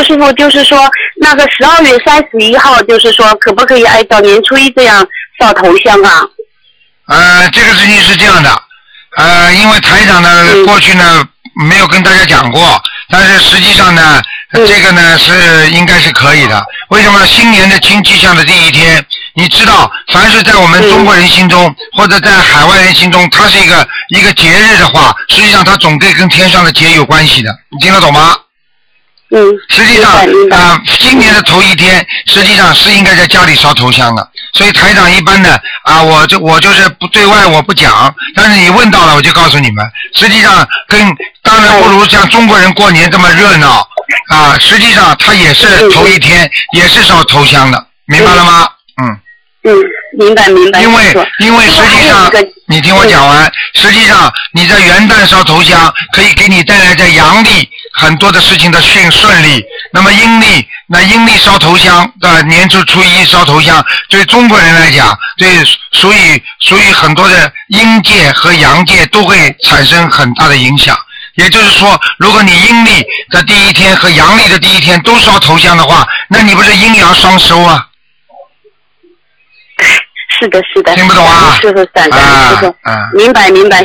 周师傅就是说，那个十二月三十一号，就是说可不可以按照年初一这样烧头香啊？呃，这个事情是这样的，呃，因为台长呢、嗯过去呢没有跟大家讲过，但是实际上呢，嗯这个呢是应该是可以的。为什么新年的新气象的第一天，你知道，凡是在我们嗯中国人心中、或者在海外人心中，它是一个一个节日的话，实际上它总归跟天上的节有关系的，你听得懂吗？嗯，实际上啊、今年的头一天，实际上是应该在家里烧头香的。所以台长一般的，啊，我就我就是不对外我不讲，但是你问到了，我就告诉你们，实际上跟当然不如像中国人过年这么热闹啊，实际上他也是头一天，也是烧头香的，明白了吗？嗯。嗯，明白明白。因为因为实际上你听我讲完，实际上你在元旦烧头香，可以给你带来在阳历很多的事情的顺顺利。那么阴历，那阴历烧头香，呃，年初初一烧头香，对中国人来讲，对所以所以很多的阴界和阳界都会产生很大的影响。也就是说，如果你阴历的第一天和阳历的第一天都烧头香的话，那你不是阴阳双收啊？是的，是的。听不懂啊师傅，感恩啊师傅啊，明白明白。